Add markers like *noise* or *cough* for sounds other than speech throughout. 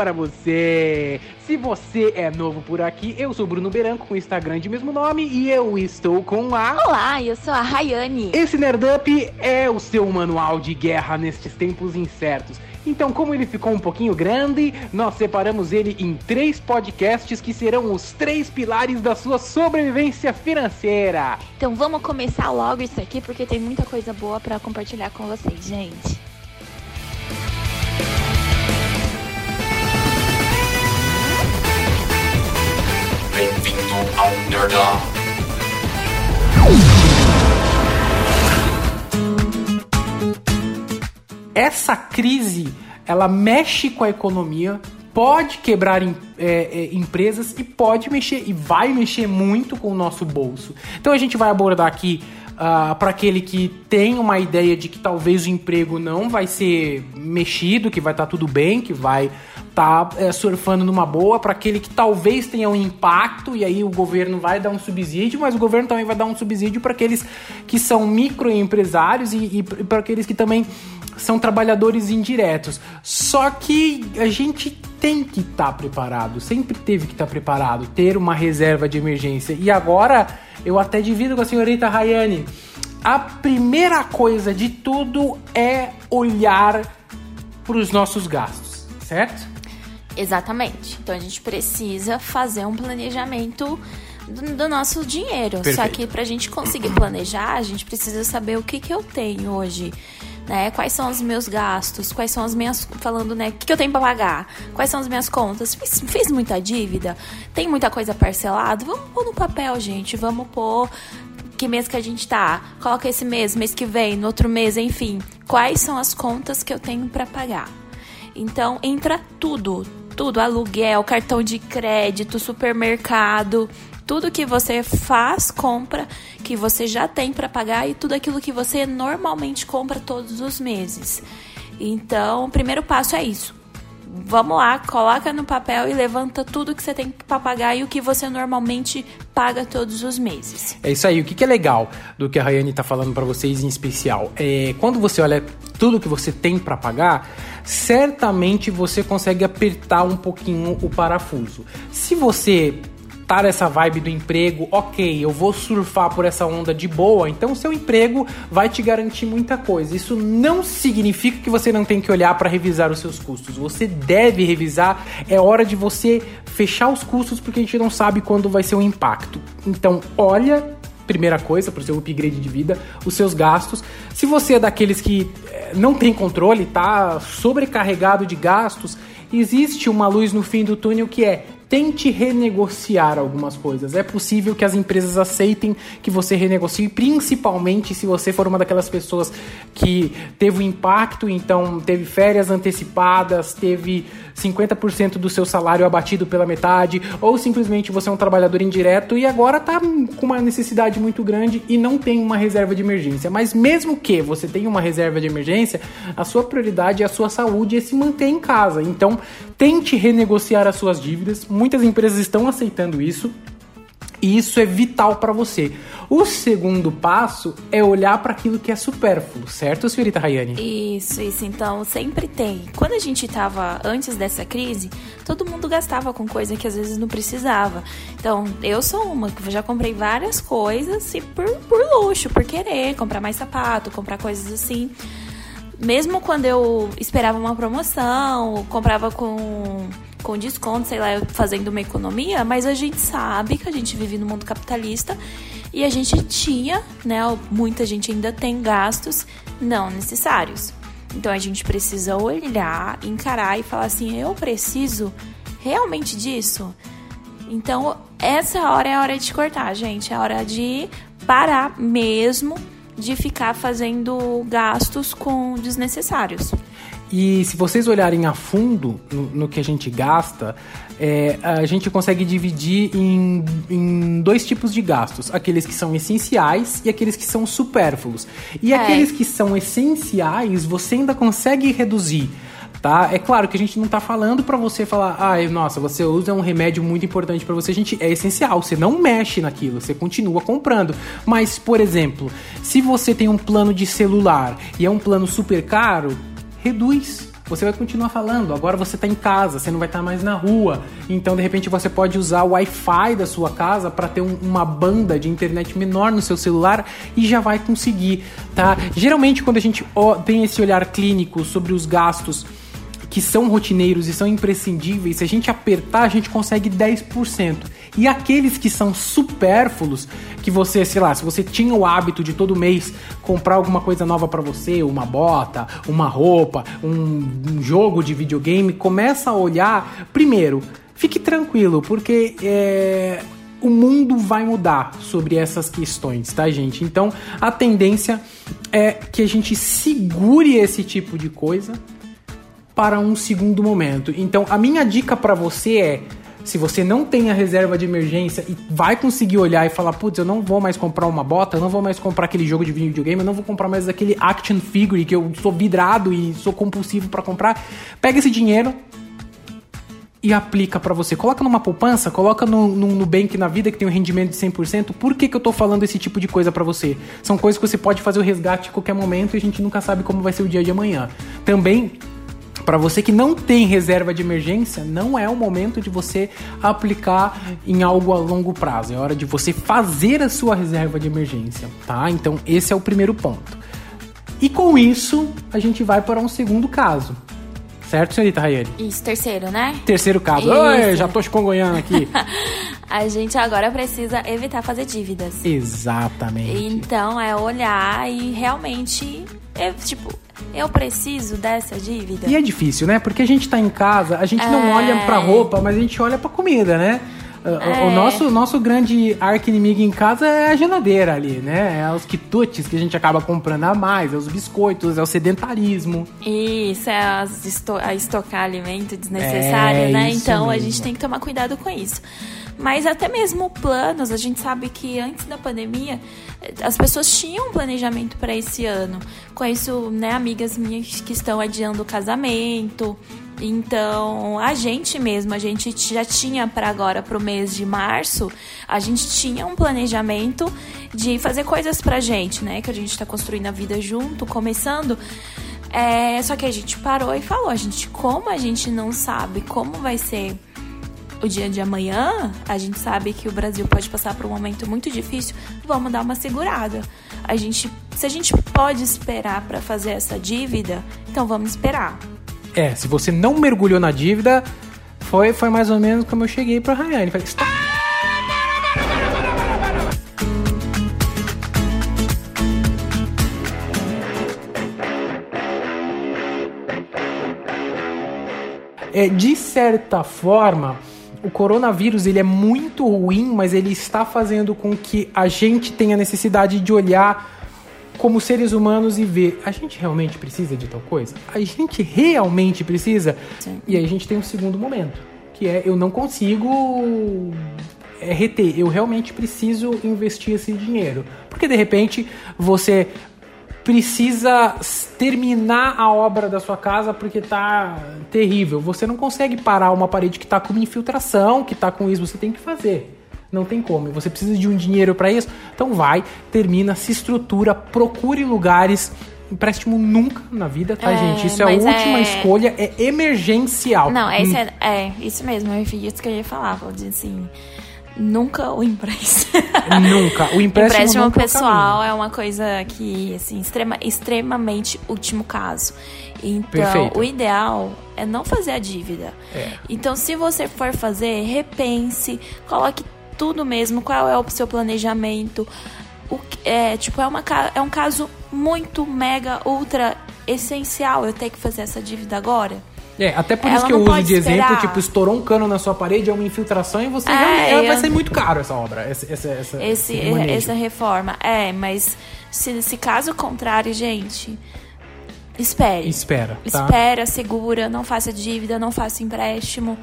para você. Se você é novo por aqui, eu sou Bruno Beranco com o Instagram de mesmo nome e eu estou com a. Olá, eu sou a Rayane. Esse Nerdup é o seu manual de guerra nestes tempos incertos. Então, como ele ficou um pouquinho grande, nós separamos ele em três podcasts que serão os três pilares da sua sobrevivência financeira. Então, vamos começar logo isso aqui porque tem muita coisa boa para compartilhar com vocês, gente. Bem-vindo ao Nerdão. Essa crise, ela mexe com a economia, pode quebrar em, é, é, empresas e pode mexer e vai mexer muito com o nosso bolso. Então a gente vai abordar aqui uh, para aquele que tem uma ideia de que talvez o emprego não vai ser mexido, que vai estar tá tudo bem, que vai tá, é, surfando numa boa, para aquele que talvez tenha um impacto e aí o governo vai dar um subsídio, mas o governo também vai dar um subsídio para aqueles que são microempresários e, e, para aqueles que também são trabalhadores indiretos. Só que a gente tem que estar tá preparado, sempre teve que estar tá preparado, ter uma reserva de emergência. E agora eu até divido com a senhorita Rayane. A primeira coisa de tudo é olhar para os nossos gastos, certo? Exatamente. Então a gente precisa fazer um planejamento do, do nosso dinheiro. Perfeito. Só que para a gente conseguir planejar, a gente precisa saber o que, que eu tenho hoje né? Quais são os meus gastos? Quais são as minhas. Falando, né? O que, eu tenho para pagar? Quais são as minhas contas? Fiz, fiz muita dívida? Tem muita coisa parcelada? Vamos pôr no papel, gente. Vamos pôr que mês que a gente tá, coloca esse mês, mês que vem, no outro mês, enfim. Quais são as contas que eu tenho para pagar? Então entra tudo, tudo, aluguel, cartão de crédito, supermercado, tudo que você faz, compra, que você já tem para pagar e tudo aquilo que você normalmente compra todos os meses. Então, o primeiro passo é isso. Vamos lá, coloca no papel e levanta tudo que você tem para pagar e o que você normalmente paga todos os meses. É isso aí. O que é legal do que a Rayane está falando para vocês em especial é quando você olha tudo que você tem para pagar, certamente você consegue apertar um pouquinho o parafuso. Se você tá nessa vibe do emprego, ok, eu vou surfar por essa onda de boa, então seu emprego vai te garantir muita coisa. Isso não significa que você não tem que olhar para revisar os seus custos. Você deve revisar, é hora de você fechar os custos porque a gente não sabe quando vai ser o impacto. Então, olha primeira coisa para o seu upgrade de vida, os seus gastos. Se você é daqueles que eh, não tem controle, tá sobrecarregado de gastos, existe uma luz no fim do túnel que é tente renegociar algumas coisas. É possível que as empresas aceitem que você renegocie, principalmente se você for uma daquelas pessoas que teve um impacto, então teve férias antecipadas, teve 50% do seu salário abatido pela metade, ou simplesmente você é um trabalhador indireto e agora está com uma necessidade muito grande e não tem uma reserva de emergência. Mas mesmo que você tenha uma reserva de emergência, a sua prioridade é a sua saúde e se manter em casa. Então, tente renegociar as suas dívidas. Muitas empresas estão aceitando isso. E isso é vital para você. O segundo passo é olhar para aquilo que é supérfluo, certo, senhorita Rayane? Isso, isso. Então, sempre tem. Quando a gente estava antes dessa crise, todo mundo gastava com coisa que às vezes não precisava. Então, eu sou uma que já comprei várias coisas e por, por luxo, por querer comprar mais sapato, comprar coisas assim. Mesmo quando eu esperava uma promoção, comprava com com desconto, sei lá, fazendo uma economia, mas a gente sabe que a gente vive no mundo capitalista e a gente tinha, né, muita gente ainda tem gastos não necessários. Então a gente precisa olhar, encarar e falar assim: eu preciso realmente disso? Então, essa hora é a hora de cortar, gente. É a hora de parar mesmo de ficar fazendo gastos com desnecessários. E se vocês olharem a fundo no, no que a gente gasta, é, a gente consegue dividir em, em, dois tipos de gastos: aqueles que são essenciais e aqueles que são supérfluos. E é. aqueles que são essenciais você ainda consegue reduzir. Tá? É claro que a gente não está falando para você falar, ah, nossa, você usa um remédio muito importante para você, a gente é essencial, você não mexe naquilo, você continua comprando. Mas, por exemplo, se você tem um plano de celular e é um plano super caro, reduz. você vai continuar falando. Agora você está em casa, você não vai estar tá mais na rua. Então, de repente, você pode usar o Wi-Fi da sua casa para ter um, uma banda de internet menor no seu celular e já vai conseguir, tá? Geralmente, quando a gente tem esse olhar clínico sobre os gastos que são rotineiros e são imprescindíveis, se a gente apertar, a gente consegue 10%. E aqueles que são supérfluos, que você, sei lá, se você tinha o hábito de todo mês comprar alguma coisa nova para você, uma bota, uma roupa, um, um, jogo de videogame, começa a olhar. Primeiro, fique tranquilo, porque é, o mundo vai mudar sobre essas questões, tá, gente? Então a tendência é que a gente segure esse tipo de coisa para um segundo momento. Então, a minha dica para você é: se você não tem a reserva de emergência e vai conseguir olhar e falar, putz, eu não vou mais comprar uma bota, eu não vou mais comprar aquele jogo de videogame, eu não vou comprar mais aquele action figure que eu sou vidrado e sou compulsivo para comprar, pega esse dinheiro e aplica para você. Coloca numa poupança, coloca no, no Nubank na vida que tem um rendimento de 100%. Por que, que eu tô falando esse tipo de coisa para você? São coisas que você pode fazer o resgate a qualquer momento e a gente nunca sabe como vai ser o dia de amanhã. Também para você que não tem reserva de emergência, não é o momento de você aplicar em algo a longo prazo. É hora de você fazer a sua reserva de emergência, tá? Então, esse é o primeiro ponto. E com isso, a gente vai para um segundo caso. Certo, senhorita Rayane? Isso, terceiro, né? Terceiro caso. Oi, já tô escongonhando aqui. *laughs* a gente agora precisa evitar fazer dívidas. Exatamente. Então, é olhar e realmente, é, tipo, eu preciso dessa dívida. E é difícil, né? Porque a gente tá em casa, a gente é... não olha pra roupa, mas a gente olha pra comida, né? É. O nosso, nosso grande arco-inimigo em casa é a geladeira ali, né? É os quitutes que a gente acaba comprando a mais, é os biscoitos, é o sedentarismo. Isso, é as esto a estocar alimento desnecessário, é né? Então mesmo. a gente tem que tomar cuidado com isso. Mas até mesmo planos, a gente sabe que antes da pandemia as pessoas tinham um planejamento para esse ano. Conheço né, amigas minhas que estão adiando o casamento. Então, a gente mesmo, a gente já tinha para agora, para o mês de março, a gente tinha um planejamento de fazer coisas pra gente, né? Que a gente está construindo a vida junto, começando. É, só que a gente parou e falou, a gente, como a gente não sabe como vai ser o dia de amanhã, a gente sabe que o Brasil pode passar por um momento muito difícil, vamos dar uma segurada. A gente, se a gente pode esperar para fazer essa dívida, então vamos esperar. É, se você não mergulhou na dívida, foi, foi mais ou menos como eu cheguei pra Rayane. Falei, Stop! É, de certa forma, o coronavírus ele é muito ruim, mas ele está fazendo com que a gente tenha necessidade de olhar como seres humanos e ver, a gente realmente precisa de tal coisa? A gente realmente precisa? Sim. E aí a gente tem um segundo momento, que é eu não consigo é, reter, eu realmente preciso investir esse dinheiro. Porque de repente você precisa terminar a obra da sua casa porque tá terrível. Você não consegue parar uma parede que tá com infiltração, que tá com isso, você tem que fazer. Não tem como. Você precisa de um dinheiro para isso. Então vai, termina, se estrutura, procure lugares empréstimo nunca na vida, tá, é, gente? Isso é a última é... escolha, é emergencial. Não, hum. é, é, isso mesmo, é isso que eu ia falar, vou dizer assim. Nunca o empréstimo. *laughs* nunca. O empréstimo, empréstimo pessoal é uma coisa que, assim, extrema, extremamente último caso. Então, Perfeito. o ideal é não fazer a dívida. É. Então, se você for fazer, repense, coloque tudo mesmo, qual é o seu planejamento. O, é, tipo, é, uma, é um caso muito, mega, ultra essencial eu ter que fazer essa dívida agora. É, até por ela isso que eu uso de esperar. exemplo, tipo, estourou um cano na sua parede, é uma infiltração e você é, eu... vai ser muito caro essa obra, essa, essa, essa, esse, essa reforma. É, mas se, se caso contrário, gente, espere. Espera. Tá? Espera, segura, não faça dívida, não faça empréstimo.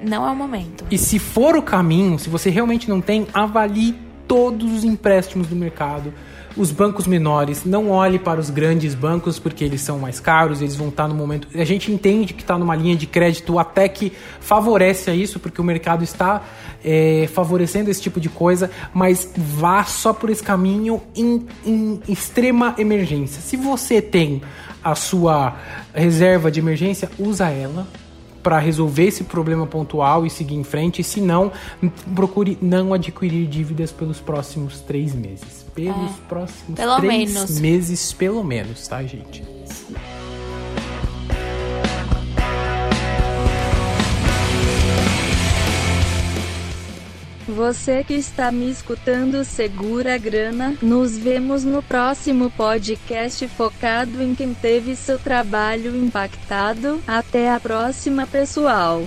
Não é o momento. E se for o caminho, se você realmente não tem, avalie todos os empréstimos do mercado. Os bancos menores, não olhe para os grandes bancos porque eles são mais caros, eles vão estar no momento. A gente entende que está numa linha de crédito até que favorece a isso, porque o mercado está é, favorecendo esse tipo de coisa, mas vá só por esse caminho em, em extrema emergência. Se você tem a sua reserva de emergência, usa ela para resolver esse problema pontual e seguir em frente. Se não, procure não adquirir dívidas pelos próximos três meses. Pelos é, próximos pelo três menos. meses, pelo menos, tá, gente? Você que está me escutando, segura a grana. Nos vemos no próximo podcast focado em quem teve seu trabalho impactado. Até a próxima, pessoal.